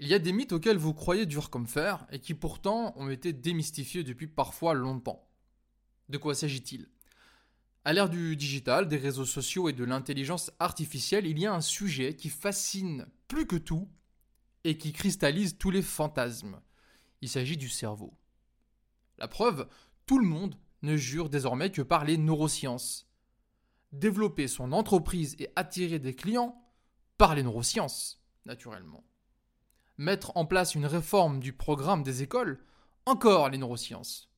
Il y a des mythes auxquels vous croyez durs comme fer et qui pourtant ont été démystifiés depuis parfois longtemps. De quoi s'agit-il? À l'ère du digital, des réseaux sociaux et de l'intelligence artificielle, il y a un sujet qui fascine plus que tout et qui cristallise tous les fantasmes. Il s'agit du cerveau. La preuve, tout le monde ne jure désormais que par les neurosciences. Développer son entreprise et attirer des clients par les neurosciences, naturellement mettre en place une réforme du programme des écoles, encore les neurosciences.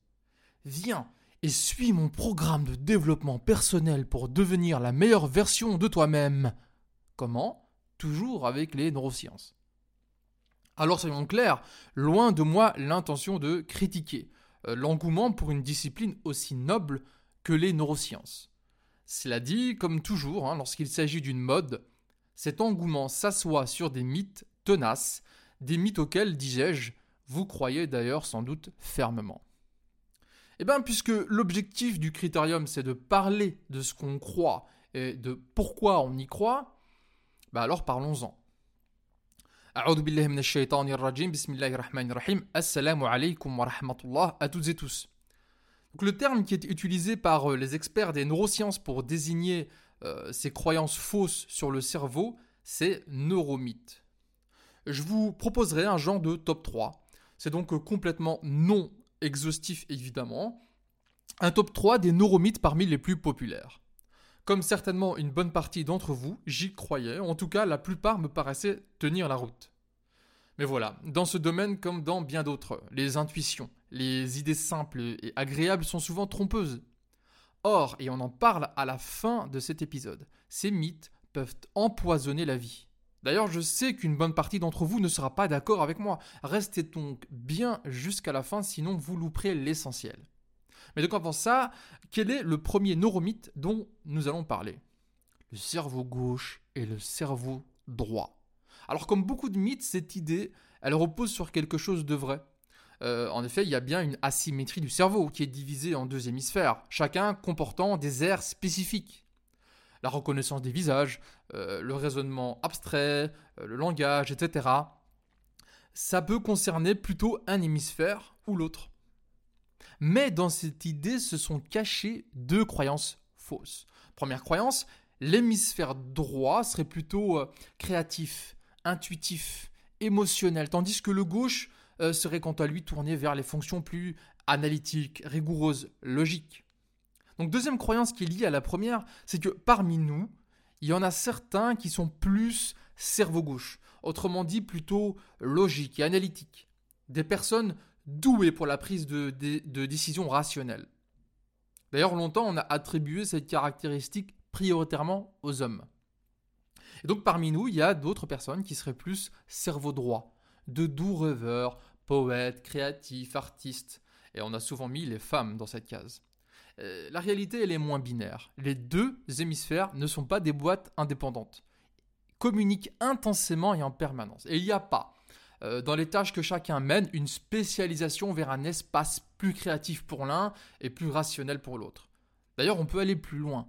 Viens et suis mon programme de développement personnel pour devenir la meilleure version de toi-même. Comment? Toujours avec les neurosciences. Alors soyons clairs, loin de moi l'intention de critiquer euh, l'engouement pour une discipline aussi noble que les neurosciences. Cela dit, comme toujours, hein, lorsqu'il s'agit d'une mode, cet engouement s'assoit sur des mythes tenaces des mythes auxquels, disais-je, vous croyez d'ailleurs sans doute fermement. Eh bien, puisque l'objectif du critérium, c'est de parler de ce qu'on croit et de pourquoi on y croit, bah alors parlons-en. Donc, le terme qui est utilisé par euh, les experts des neurosciences pour désigner euh, ces croyances fausses sur le cerveau, c'est neuromythe je vous proposerai un genre de top 3. C'est donc euh, complètement non exhaustif évidemment. Un top 3 des neuromythes parmi les plus populaires. Comme certainement une bonne partie d'entre vous, j'y croyais, en tout cas la plupart me paraissaient tenir la route. Mais voilà, dans ce domaine comme dans bien d'autres, les intuitions, les idées simples et agréables sont souvent trompeuses. Or, et on en parle à la fin de cet épisode, ces mythes peuvent empoisonner la vie. D'ailleurs, je sais qu'une bonne partie d'entre vous ne sera pas d'accord avec moi. Restez donc bien jusqu'à la fin, sinon vous louperez l'essentiel. Mais donc avant ça, quel est le premier neuromythe dont nous allons parler? Le cerveau gauche et le cerveau droit. Alors comme beaucoup de mythes, cette idée, elle repose sur quelque chose de vrai. Euh, en effet, il y a bien une asymétrie du cerveau qui est divisée en deux hémisphères, chacun comportant des aires spécifiques la reconnaissance des visages, euh, le raisonnement abstrait, euh, le langage, etc. Ça peut concerner plutôt un hémisphère ou l'autre. Mais dans cette idée se sont cachées deux croyances fausses. Première croyance, l'hémisphère droit serait plutôt euh, créatif, intuitif, émotionnel, tandis que le gauche serait quant à lui tourné vers les fonctions plus analytiques, rigoureuses, logiques. Donc deuxième croyance qui est liée à la première, c'est que parmi nous, il y en a certains qui sont plus cerveau gauche, autrement dit plutôt logique et analytique. Des personnes douées pour la prise de, de décisions rationnelles. D'ailleurs, longtemps, on a attribué cette caractéristique prioritairement aux hommes. Et donc parmi nous, il y a d'autres personnes qui seraient plus cerveau droit, de doux rêveurs, poètes, créatifs, artistes. Et on a souvent mis les femmes dans cette case. Euh, la réalité, elle est moins binaire. Les deux hémisphères ne sont pas des boîtes indépendantes. Ils communiquent intensément et en permanence. Et il n'y a pas, euh, dans les tâches que chacun mène, une spécialisation vers un espace plus créatif pour l'un et plus rationnel pour l'autre. D'ailleurs, on peut aller plus loin.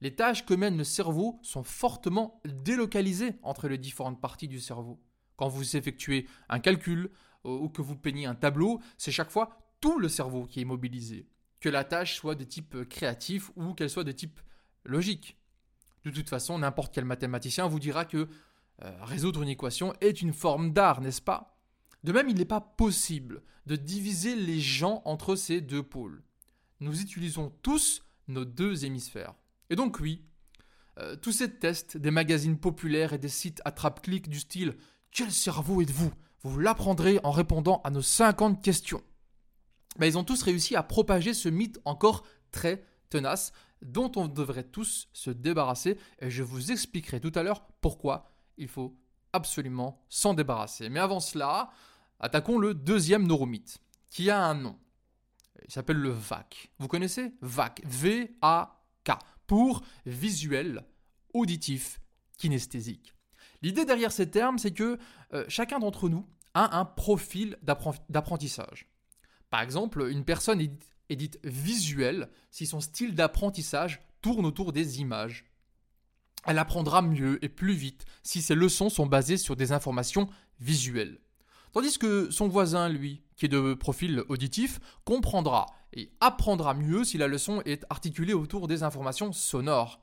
Les tâches que mène le cerveau sont fortement délocalisées entre les différentes parties du cerveau. Quand vous effectuez un calcul ou que vous peignez un tableau, c'est chaque fois tout le cerveau qui est mobilisé que la tâche soit de type euh, créatif ou qu'elle soit de type logique. De toute façon, n'importe quel mathématicien vous dira que euh, résoudre une équation est une forme d'art, n'est-ce pas? De même, il n'est pas possible de diviser les gens entre ces deux pôles. Nous utilisons tous nos deux hémisphères. Et donc oui, euh, tous ces tests des magazines populaires et des sites attrape-clics du style Quel cerveau êtes-vous? Vous l'apprendrez en répondant à nos 50 questions. Bah, ils ont tous réussi à propager ce mythe encore très tenace dont on devrait tous se débarrasser et je vous expliquerai tout à l'heure pourquoi il faut absolument s'en débarrasser. Mais avant cela, attaquons le deuxième neuromythe qui a un nom. Il s'appelle le VAC. Vous connaissez VAC V-A-K pour visuel, auditif, kinesthésique. L'idée derrière ces termes, c'est que euh, chacun d'entre nous a un profil d'apprentissage. Par exemple, une personne est dite visuelle si son style d'apprentissage tourne autour des images. Elle apprendra mieux et plus vite si ses leçons sont basées sur des informations visuelles. Tandis que son voisin, lui, qui est de profil auditif, comprendra et apprendra mieux si la leçon est articulée autour des informations sonores.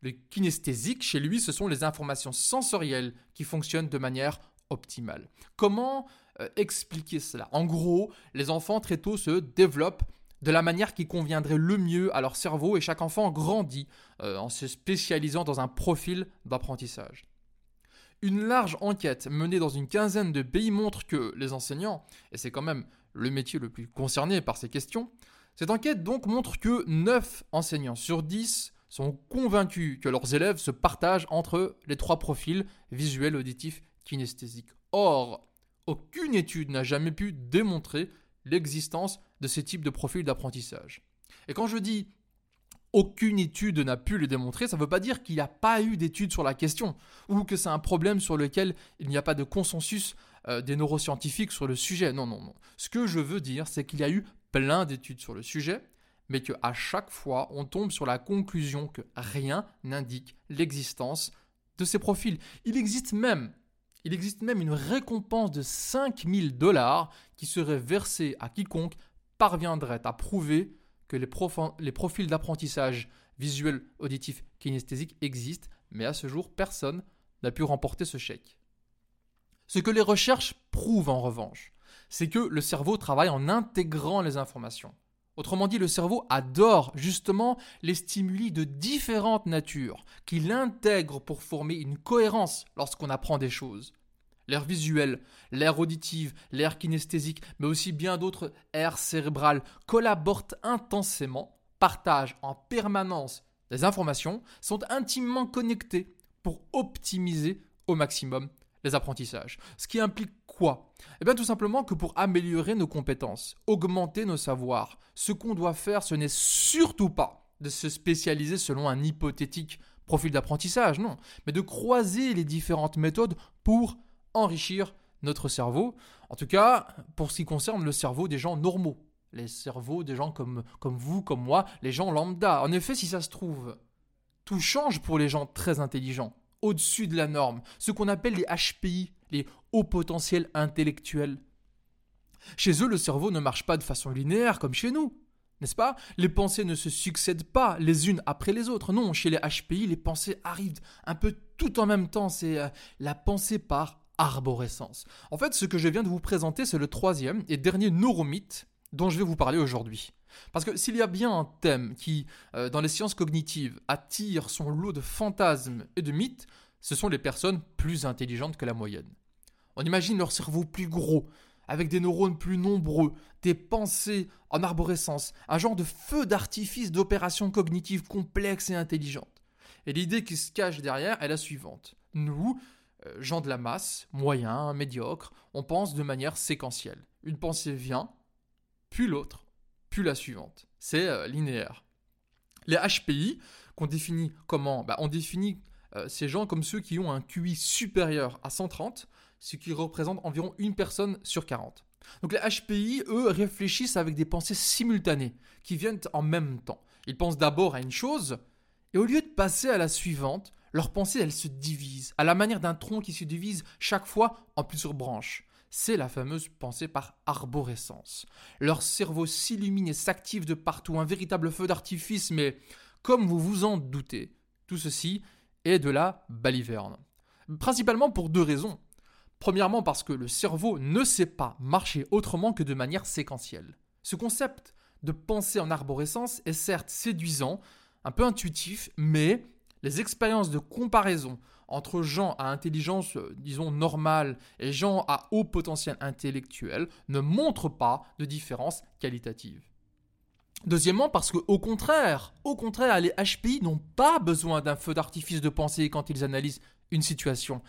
Le kinesthésique, chez lui, ce sont les informations sensorielles qui fonctionnent de manière optimale. Comment euh, expliquer cela En gros, les enfants très tôt se développent de la manière qui conviendrait le mieux à leur cerveau et chaque enfant grandit euh, en se spécialisant dans un profil d'apprentissage. Une large enquête menée dans une quinzaine de pays montre que les enseignants, et c'est quand même le métier le plus concerné par ces questions, cette enquête donc montre que 9 enseignants sur 10 sont convaincus que leurs élèves se partagent entre les trois profils visuel, auditif, kinesthésique. Or, aucune étude n'a jamais pu démontrer l'existence de ces types de profils d'apprentissage. Et quand je dis aucune étude n'a pu le démontrer, ça ne veut pas dire qu'il n'y a pas eu d'études sur la question, ou que c'est un problème sur lequel il n'y a pas de consensus euh, des neuroscientifiques sur le sujet. Non, non, non. Ce que je veux dire, c'est qu'il y a eu plein d'études sur le sujet, mais qu'à chaque fois, on tombe sur la conclusion que rien n'indique l'existence de ces profils. Il existe même, il existe même une récompense de 5000 dollars qui serait versée à quiconque parviendrait à prouver que les, les profils d'apprentissage visuel, auditif, kinesthésique existent, mais à ce jour, personne n'a pu remporter ce chèque. Ce que les recherches prouvent en revanche, c'est que le cerveau travaille en intégrant les informations. Autrement dit, le cerveau adore justement les stimuli de différentes natures, qu'il intègre pour former une cohérence lorsqu'on apprend des choses. L'air visuel, l'air auditif, l'air kinesthésique, mais aussi bien d'autres aires cérébrales collaborent intensément, partagent en permanence des informations, sont intimement connectés pour optimiser au maximum les apprentissages. Ce qui implique quoi? Eh bien tout simplement que pour améliorer nos compétences, augmenter nos savoirs, ce qu'on doit faire, ce n'est surtout pas de se spécialiser selon un hypothétique profil d'apprentissage, non, mais de croiser les différentes méthodes pour enrichir notre cerveau, en tout cas pour ce qui concerne le cerveau des gens normaux, les cerveaux des gens comme, comme vous, comme moi, les gens lambda. En effet, si ça se trouve, tout change pour les gens très intelligents au-dessus de la norme, ce qu'on appelle les HPI, les hauts potentiels intellectuels. Chez eux, le cerveau ne marche pas de façon linéaire comme chez nous, n'est-ce pas? Les pensées ne se succèdent pas les unes après les autres. Non, chez les HPI, les pensées arrivent un peu tout en même temps. C'est euh, la pensée par arborescence. En fait, ce que je viens de vous présenter, c'est le troisième et dernier neuromythe dont je vais vous parler aujourd'hui. Parce que s'il y a bien un thème qui, euh, dans les sciences cognitives, attire son lot de fantasmes et de mythes, ce sont les personnes plus intelligentes que la moyenne. On imagine leur cerveau plus gros, avec des neurones plus nombreux, des pensées en arborescence, un genre de feu d'artifice d'opérations cognitives complexes et intelligentes. Et l'idée qui se cache derrière est la suivante. Nous, gens de la masse, moyens, médiocres, on pense de manière séquentielle. Une pensée vient, puis l'autre, puis la suivante. C'est euh, linéaire. Les HPI, qu'on définit comment? Bah, On définit euh, ces gens comme ceux qui ont un QI supérieur à 130, ce qui représente environ une personne sur 40. Donc les HPI, eux, réfléchissent avec des pensées simultanées, qui viennent en même temps. Ils pensent d'abord à une chose, et au lieu de passer à la suivante, leurs pensées, elles se divisent, à la manière d'un tronc qui se divise chaque fois en plusieurs branches c'est la fameuse pensée par arborescence. Leur cerveau s'illumine et s'active de partout, un véritable feu d'artifice, mais comme vous vous en doutez, tout ceci est de la baliverne. Principalement pour deux raisons. Premièrement parce que le cerveau ne sait pas marcher autrement que de manière séquentielle. Ce concept de pensée en arborescence est certes séduisant, un peu intuitif, mais les expériences de comparaison entre gens à intelligence, euh, disons, normale et gens à haut potentiel intellectuel ne montrent pas de différence qualitative. Deuxièmement, parce que au contraire, au contraire, les HPI n'ont pas besoin d'un feu d'artifice de pensée quand ils analysent une situation.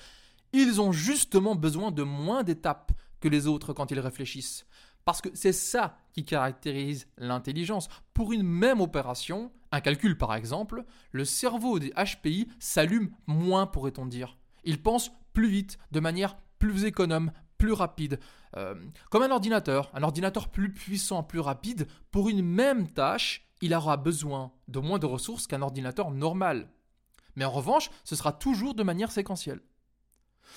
Ils ont justement besoin de moins d'étapes que les autres quand ils réfléchissent. Parce que c'est ça qui caractérise l'intelligence. Pour une même opération, un calcul par exemple, le cerveau des HPI s'allume moins, pourrait-on dire. Il pense plus vite, de manière plus économe, plus rapide. Euh, comme un ordinateur, un ordinateur plus puissant, plus rapide, pour une même tâche, il aura besoin de moins de ressources qu'un ordinateur normal. Mais en revanche, ce sera toujours de manière séquentielle.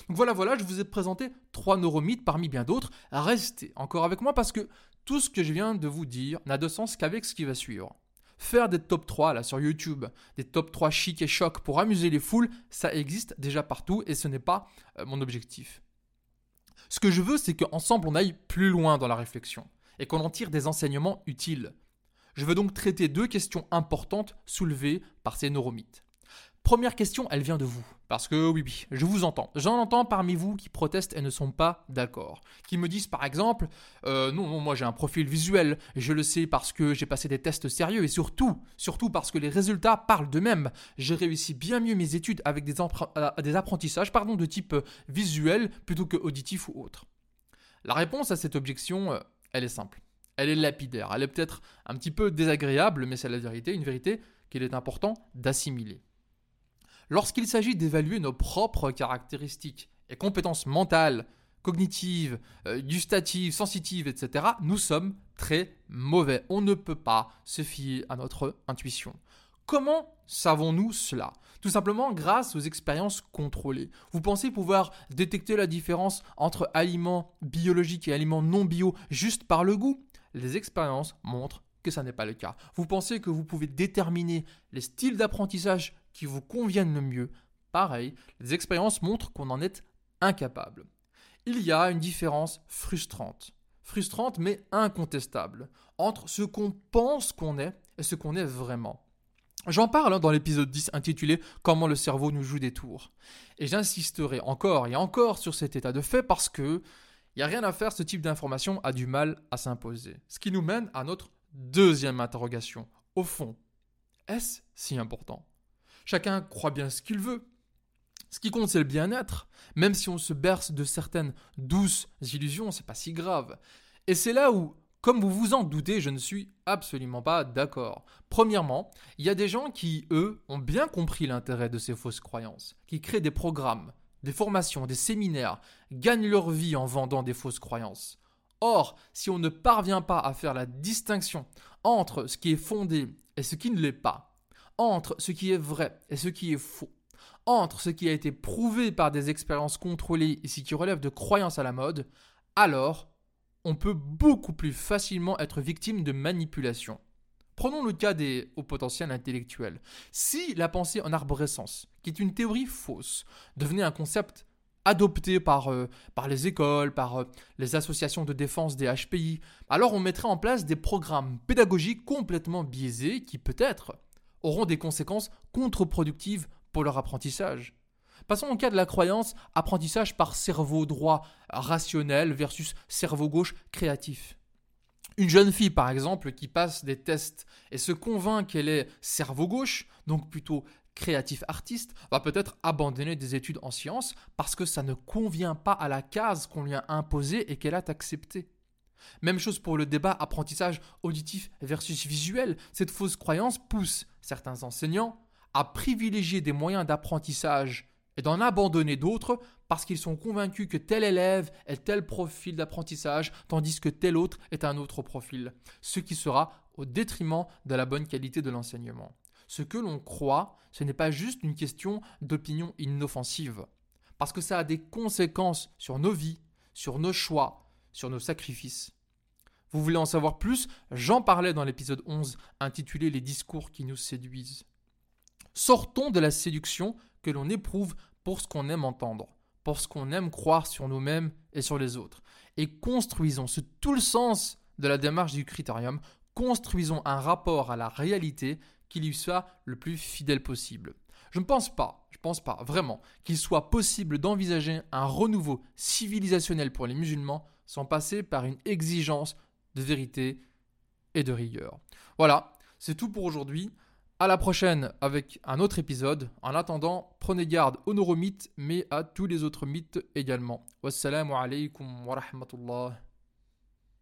Donc voilà, voilà, je vous ai présenté trois neuromythes parmi bien d'autres. Restez encore avec moi parce que tout ce que je viens de vous dire n'a de sens qu'avec ce qui va suivre. Faire des top 3 là sur YouTube, des top 3 chic et choc pour amuser les foules, ça existe déjà partout et ce n'est pas euh, mon objectif. Ce que je veux, c'est qu'ensemble on aille plus loin dans la réflexion et qu'on en tire des enseignements utiles. Je veux donc traiter deux questions importantes soulevées par ces neuromythes. Première question, elle vient de vous. Parce que oui, oui, je vous entends. J'en entends parmi vous qui protestent et ne sont pas d'accord. Qui me disent par exemple, euh, non, non, moi j'ai un profil visuel, je le sais parce que j'ai passé des tests sérieux et surtout, surtout parce que les résultats parlent d'eux-mêmes. J'ai réussi bien mieux mes études avec des, euh, des apprentissages pardon, de type euh, visuel plutôt que auditif ou autre. La réponse à cette objection, elle est simple. Elle est lapidaire. Elle est peut-être un petit peu désagréable, mais c'est la vérité, une vérité qu'il est important d'assimiler. Lorsqu'il s'agit d'évaluer nos propres caractéristiques et compétences mentales, cognitives, euh, gustatives, sensitives, etc., nous sommes très mauvais. On ne peut pas se fier à notre intuition. Comment savons-nous cela? Tout simplement grâce aux expériences contrôlées. Vous pensez pouvoir détecter la différence entre aliments biologiques et aliments non bio juste par le goût? Les expériences montrent que ça n'est pas le cas. Vous pensez que vous pouvez déterminer les styles d'apprentissage qui vous conviennent le mieux. Pareil, les expériences montrent qu'on en est incapable. Il y a une différence frustrante, frustrante mais incontestable, entre ce qu'on pense qu'on est et ce qu'on est vraiment. J'en parle hein, dans l'épisode 10 intitulé Comment le cerveau nous joue des tours. Et j'insisterai encore et encore sur cet état de fait parce que il n'y a rien à faire, ce type d'information a du mal à s'imposer. Ce qui nous mène à notre deuxième interrogation. Au fond, est-ce si important? Chacun croit bien ce qu'il veut. Ce qui compte, c'est le bien-être. Même si on se berce de certaines douces illusions, c'est pas si grave. Et c'est là où, comme vous vous en doutez, je ne suis absolument pas d'accord. Premièrement, il y a des gens qui, eux, ont bien compris l'intérêt de ces fausses croyances, qui créent des programmes, des formations, des séminaires, gagnent leur vie en vendant des fausses croyances. Or, si on ne parvient pas à faire la distinction entre ce qui est fondé et ce qui ne l'est pas, entre ce qui est vrai et ce qui est faux, entre ce qui a été prouvé par des expériences contrôlées et ce qui relève de croyances à la mode, alors on peut beaucoup plus facilement être victime de manipulation. Prenons le cas des hauts potentiels intellectuels. Si la pensée en arborescence, qui est une théorie fausse, devenait un concept adopté par, euh, par les écoles, par euh, les associations de défense des HPI, alors on mettrait en place des programmes pédagogiques complètement biaisés qui peut-être auront des conséquences contre-productives pour leur apprentissage. Passons au cas de la croyance apprentissage par cerveau droit rationnel versus cerveau gauche créatif. Une jeune fille, par exemple, qui passe des tests et se convainc qu'elle est cerveau gauche, donc plutôt créatif artiste, va peut-être abandonner des études en sciences parce que ça ne convient pas à la case qu'on lui a imposée et qu'elle a acceptée. Même chose pour le débat apprentissage auditif versus visuel. Cette fausse croyance pousse certains enseignants à privilégier des moyens d'apprentissage et d'en abandonner d'autres parce qu'ils sont convaincus que tel élève est tel profil d'apprentissage tandis que tel autre est un autre profil, ce qui sera au détriment de la bonne qualité de l'enseignement. Ce que l'on croit, ce n'est pas juste une question d'opinion inoffensive, parce que ça a des conséquences sur nos vies, sur nos choix, sur nos sacrifices. Vous voulez en savoir plus? J'en parlais dans l'épisode 11 intitulé Les discours qui nous séduisent. Sortons de la séduction que l'on éprouve pour ce qu'on aime entendre, pour ce qu'on aime croire sur nous-mêmes et sur les autres, et construisons, c'est tout le sens de la démarche du critérium, construisons un rapport à la réalité qui lui soit le plus fidèle possible. Je ne pense pas, je ne pense pas vraiment qu'il soit possible d'envisager un renouveau civilisationnel pour les musulmans sans passer par une exigence de vérité et de rigueur. Voilà, c'est tout pour aujourd'hui. À la prochaine avec un autre épisode. En attendant, prenez garde aux neuromythes, mais à tous les autres mythes également. Wassalamu alaikum.